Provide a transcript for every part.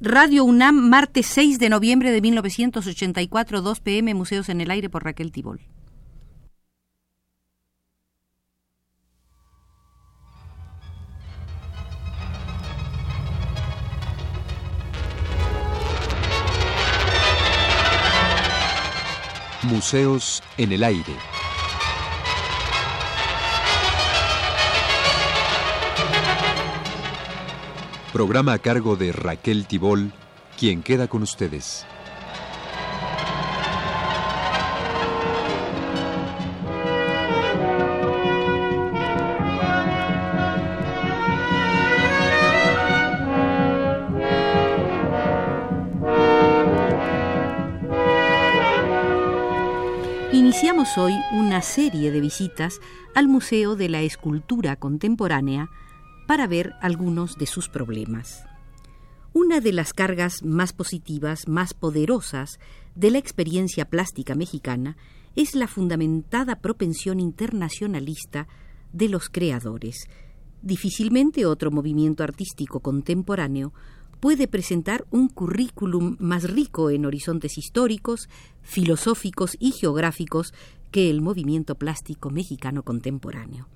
Radio UNAM, martes 6 de noviembre de 1984, 2 pm, Museos en el Aire por Raquel Tibol. Museos en el Aire. Programa a cargo de Raquel Tibol, quien queda con ustedes. Iniciamos hoy una serie de visitas al Museo de la Escultura Contemporánea para ver algunos de sus problemas. Una de las cargas más positivas, más poderosas de la experiencia plástica mexicana es la fundamentada propensión internacionalista de los creadores. Difícilmente otro movimiento artístico contemporáneo puede presentar un currículum más rico en horizontes históricos, filosóficos y geográficos que el movimiento plástico mexicano contemporáneo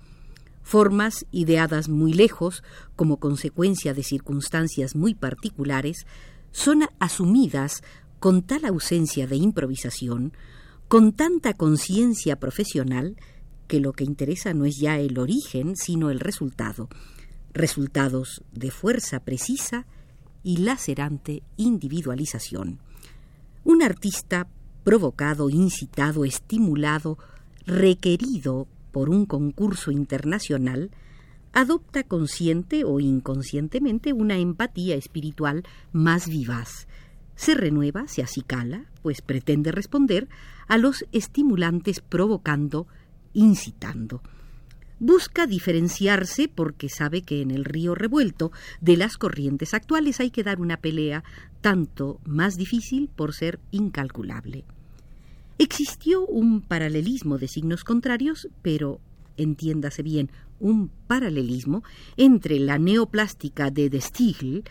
formas ideadas muy lejos como consecuencia de circunstancias muy particulares, son asumidas con tal ausencia de improvisación, con tanta conciencia profesional, que lo que interesa no es ya el origen, sino el resultado, resultados de fuerza precisa y lacerante individualización. Un artista provocado, incitado, estimulado, requerido por un concurso internacional, adopta consciente o inconscientemente una empatía espiritual más vivaz. Se renueva, se acicala, pues pretende responder a los estimulantes provocando, incitando. Busca diferenciarse porque sabe que en el río revuelto de las corrientes actuales hay que dar una pelea tanto más difícil por ser incalculable. Existió un paralelismo de signos contrarios, pero entiéndase bien, un paralelismo entre la neoplástica de De Stiegel,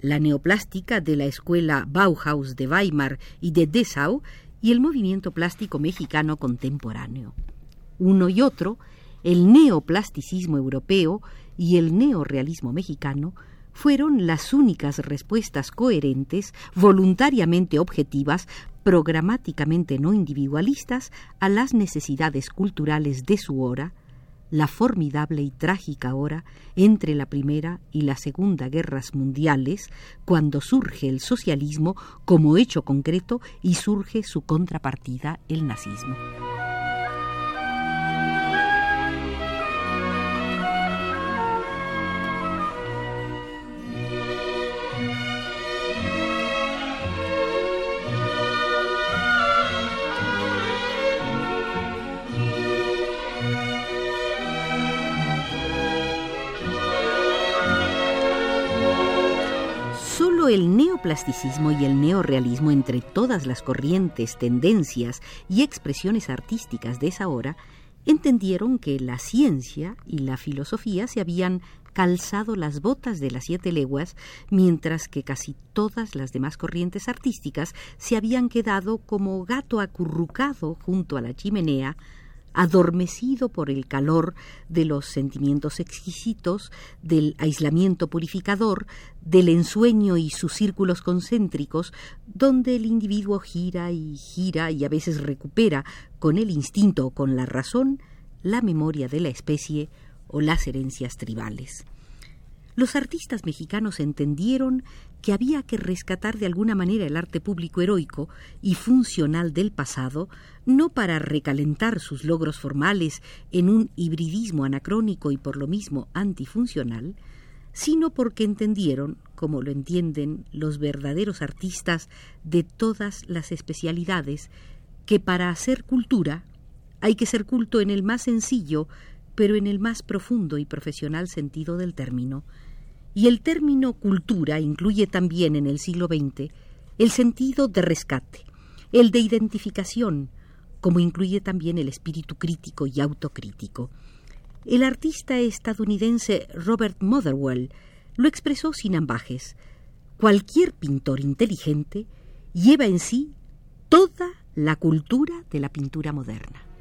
la neoplástica de la escuela Bauhaus de Weimar y de Dessau y el movimiento plástico mexicano contemporáneo. Uno y otro, el neoplasticismo europeo y el neorealismo mexicano, fueron las únicas respuestas coherentes, voluntariamente objetivas, programáticamente no individualistas a las necesidades culturales de su hora, la formidable y trágica hora entre la Primera y la Segunda Guerras Mundiales, cuando surge el socialismo como hecho concreto y surge su contrapartida, el nazismo. El neoplasticismo y el neorealismo entre todas las corrientes, tendencias y expresiones artísticas de esa hora entendieron que la ciencia y la filosofía se habían calzado las botas de las siete leguas, mientras que casi todas las demás corrientes artísticas se habían quedado como gato acurrucado junto a la chimenea, adormecido por el calor de los sentimientos exquisitos, del aislamiento purificador, del ensueño y sus círculos concéntricos, donde el individuo gira y gira y a veces recupera con el instinto o con la razón la memoria de la especie o las herencias tribales. Los artistas mexicanos entendieron que había que rescatar de alguna manera el arte público heroico y funcional del pasado, no para recalentar sus logros formales en un hibridismo anacrónico y por lo mismo antifuncional, sino porque entendieron, como lo entienden los verdaderos artistas de todas las especialidades, que para hacer cultura hay que ser culto en el más sencillo, pero en el más profundo y profesional sentido del término, y el término cultura incluye también en el siglo XX el sentido de rescate, el de identificación, como incluye también el espíritu crítico y autocrítico. El artista estadounidense Robert Motherwell lo expresó sin ambajes. cualquier pintor inteligente lleva en sí toda la cultura de la pintura moderna.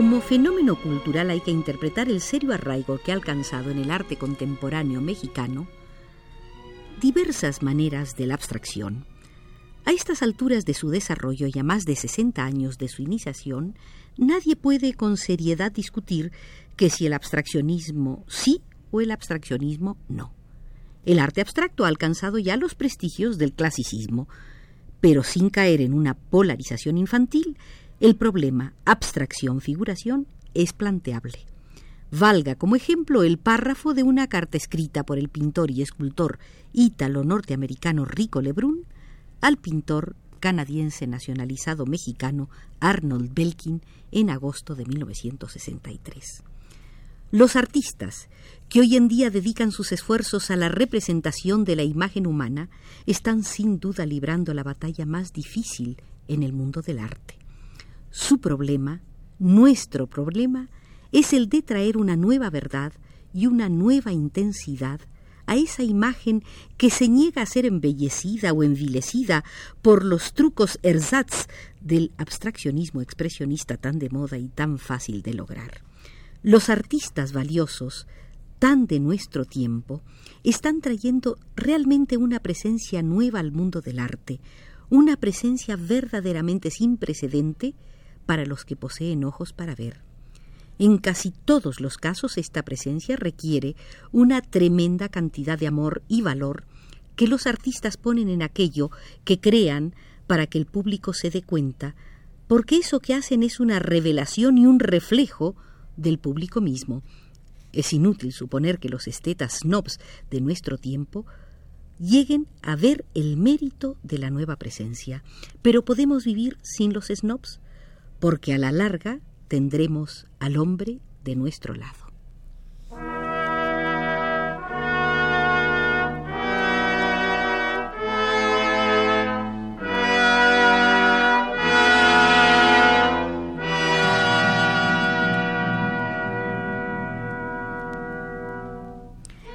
Como fenómeno cultural hay que interpretar el serio arraigo que ha alcanzado en el arte contemporáneo mexicano diversas maneras de la abstracción. A estas alturas de su desarrollo y a más de 60 años de su iniciación, nadie puede con seriedad discutir que si el abstraccionismo sí o el abstraccionismo no. El arte abstracto ha alcanzado ya los prestigios del clasicismo, pero sin caer en una polarización infantil, el problema abstracción-figuración es planteable. Valga como ejemplo el párrafo de una carta escrita por el pintor y escultor ítalo-norteamericano Rico Lebrun al pintor canadiense nacionalizado mexicano Arnold Belkin en agosto de 1963. Los artistas, que hoy en día dedican sus esfuerzos a la representación de la imagen humana, están sin duda librando la batalla más difícil en el mundo del arte. Su problema, nuestro problema, es el de traer una nueva verdad y una nueva intensidad a esa imagen que se niega a ser embellecida o envilecida por los trucos ersatz del abstraccionismo expresionista tan de moda y tan fácil de lograr. Los artistas valiosos, tan de nuestro tiempo, están trayendo realmente una presencia nueva al mundo del arte, una presencia verdaderamente sin precedente para los que poseen ojos para ver. En casi todos los casos esta presencia requiere una tremenda cantidad de amor y valor que los artistas ponen en aquello que crean para que el público se dé cuenta, porque eso que hacen es una revelación y un reflejo del público mismo. Es inútil suponer que los estetas snobs de nuestro tiempo lleguen a ver el mérito de la nueva presencia, pero podemos vivir sin los snobs porque a la larga tendremos al hombre de nuestro lado.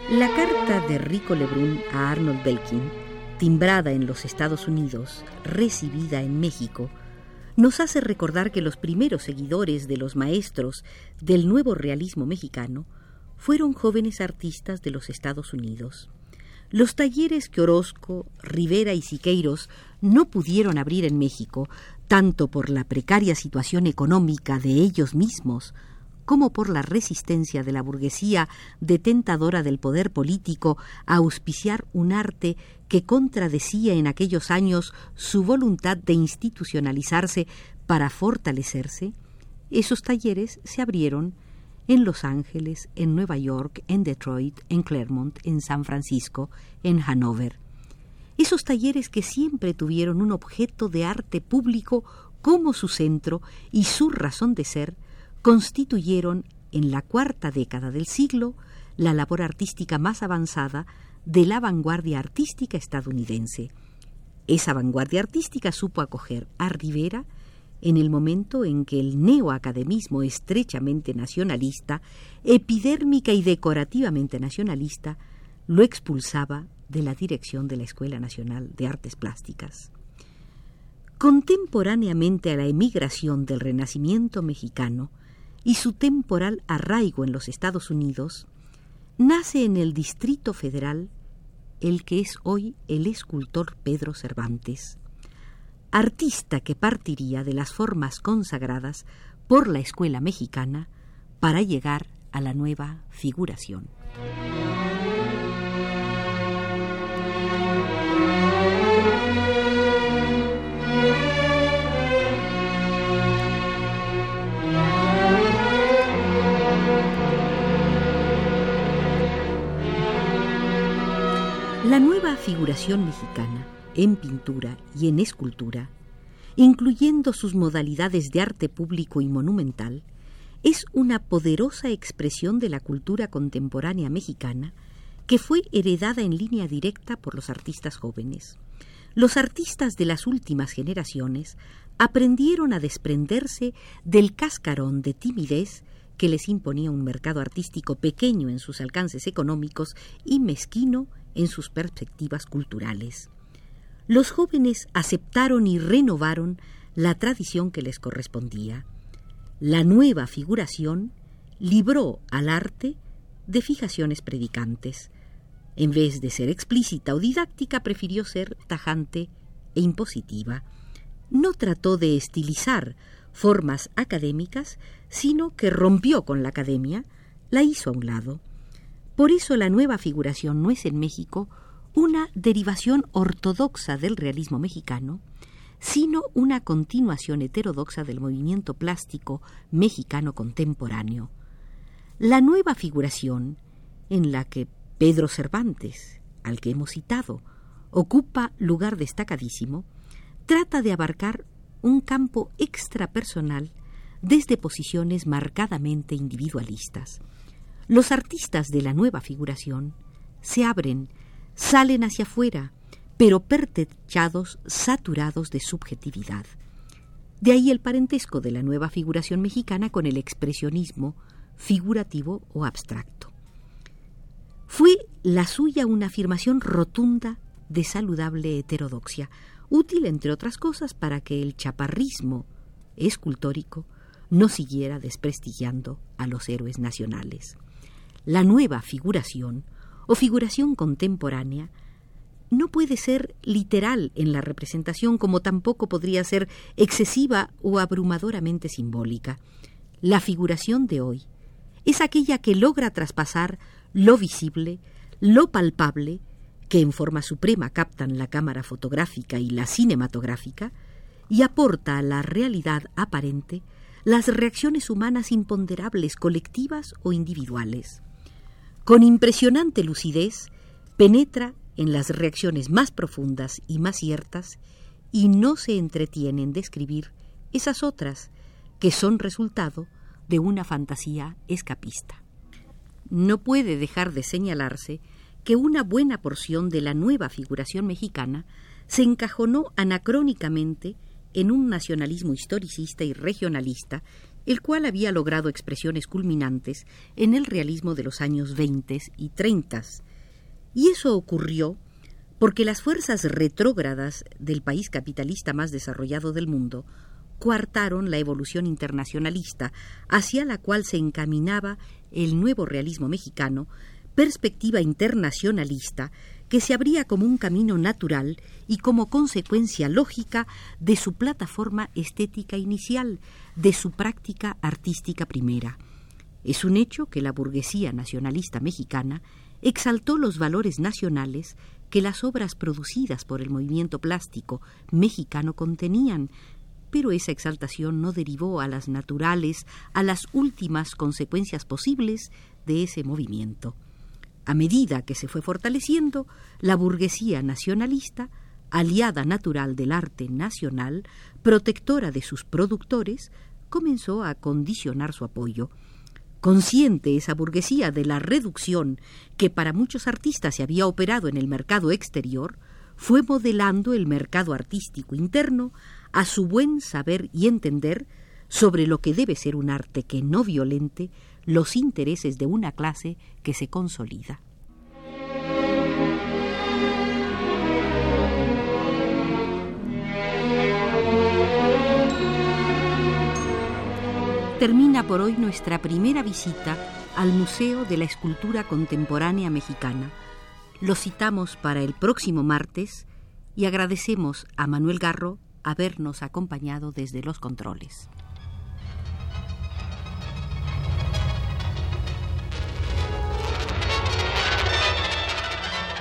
La carta de Rico Lebrun a Arnold Belkin, timbrada en los Estados Unidos, recibida en México, nos hace recordar que los primeros seguidores de los maestros del nuevo realismo mexicano fueron jóvenes artistas de los Estados Unidos. Los talleres que Orozco, Rivera y Siqueiros no pudieron abrir en México, tanto por la precaria situación económica de ellos mismos, como por la resistencia de la burguesía detentadora del poder político a auspiciar un arte que contradecía en aquellos años su voluntad de institucionalizarse para fortalecerse, esos talleres se abrieron en Los Ángeles, en Nueva York, en Detroit, en Claremont, en San Francisco, en Hanover. Esos talleres que siempre tuvieron un objeto de arte público como su centro y su razón de ser, constituyeron en la cuarta década del siglo la labor artística más avanzada de la vanguardia artística estadounidense. Esa vanguardia artística supo acoger a Rivera en el momento en que el neoacademismo estrechamente nacionalista, epidérmica y decorativamente nacionalista, lo expulsaba de la dirección de la Escuela Nacional de Artes Plásticas. Contemporáneamente a la emigración del Renacimiento mexicano y su temporal arraigo en los Estados Unidos, nace en el Distrito Federal el que es hoy el escultor Pedro Cervantes, artista que partiría de las formas consagradas por la escuela mexicana para llegar a la nueva figuración. La nueva figuración mexicana, en pintura y en escultura, incluyendo sus modalidades de arte público y monumental, es una poderosa expresión de la cultura contemporánea mexicana que fue heredada en línea directa por los artistas jóvenes. Los artistas de las últimas generaciones aprendieron a desprenderse del cascarón de timidez que les imponía un mercado artístico pequeño en sus alcances económicos y mezquino en sus perspectivas culturales. Los jóvenes aceptaron y renovaron la tradición que les correspondía. La nueva figuración libró al arte de fijaciones predicantes. En vez de ser explícita o didáctica, prefirió ser tajante e impositiva. No trató de estilizar formas académicas, sino que rompió con la academia, la hizo a un lado. Por eso la nueva figuración no es en México una derivación ortodoxa del realismo mexicano, sino una continuación heterodoxa del movimiento plástico mexicano contemporáneo. La nueva figuración, en la que Pedro Cervantes, al que hemos citado, ocupa lugar destacadísimo, trata de abarcar un campo extrapersonal desde posiciones marcadamente individualistas. Los artistas de la nueva figuración se abren, salen hacia afuera, pero pertrechados, saturados de subjetividad. De ahí el parentesco de la nueva figuración mexicana con el expresionismo figurativo o abstracto. Fue la suya una afirmación rotunda de saludable heterodoxia, útil, entre otras cosas, para que el chaparrismo escultórico no siguiera desprestigiando a los héroes nacionales. La nueva figuración, o figuración contemporánea, no puede ser literal en la representación como tampoco podría ser excesiva o abrumadoramente simbólica. La figuración de hoy es aquella que logra traspasar lo visible, lo palpable, que en forma suprema captan la cámara fotográfica y la cinematográfica, y aporta a la realidad aparente las reacciones humanas imponderables, colectivas o individuales. Con impresionante lucidez, penetra en las reacciones más profundas y más ciertas y no se entretiene en describir esas otras que son resultado de una fantasía escapista. No puede dejar de señalarse que una buena porción de la nueva figuración mexicana se encajonó anacrónicamente en un nacionalismo historicista y regionalista, el cual había logrado expresiones culminantes en el realismo de los años 20 y 30. Y eso ocurrió porque las fuerzas retrógradas del país capitalista más desarrollado del mundo coartaron la evolución internacionalista hacia la cual se encaminaba el nuevo realismo mexicano perspectiva internacionalista que se abría como un camino natural y como consecuencia lógica de su plataforma estética inicial, de su práctica artística primera. Es un hecho que la burguesía nacionalista mexicana exaltó los valores nacionales que las obras producidas por el movimiento plástico mexicano contenían, pero esa exaltación no derivó a las naturales, a las últimas consecuencias posibles de ese movimiento. A medida que se fue fortaleciendo, la burguesía nacionalista, aliada natural del arte nacional, protectora de sus productores, comenzó a condicionar su apoyo. Consciente esa burguesía de la reducción que para muchos artistas se había operado en el mercado exterior, fue modelando el mercado artístico interno a su buen saber y entender sobre lo que debe ser un arte que no violente los intereses de una clase que se consolida. Termina por hoy nuestra primera visita al Museo de la Escultura Contemporánea Mexicana. Lo citamos para el próximo martes y agradecemos a Manuel Garro habernos acompañado desde los controles.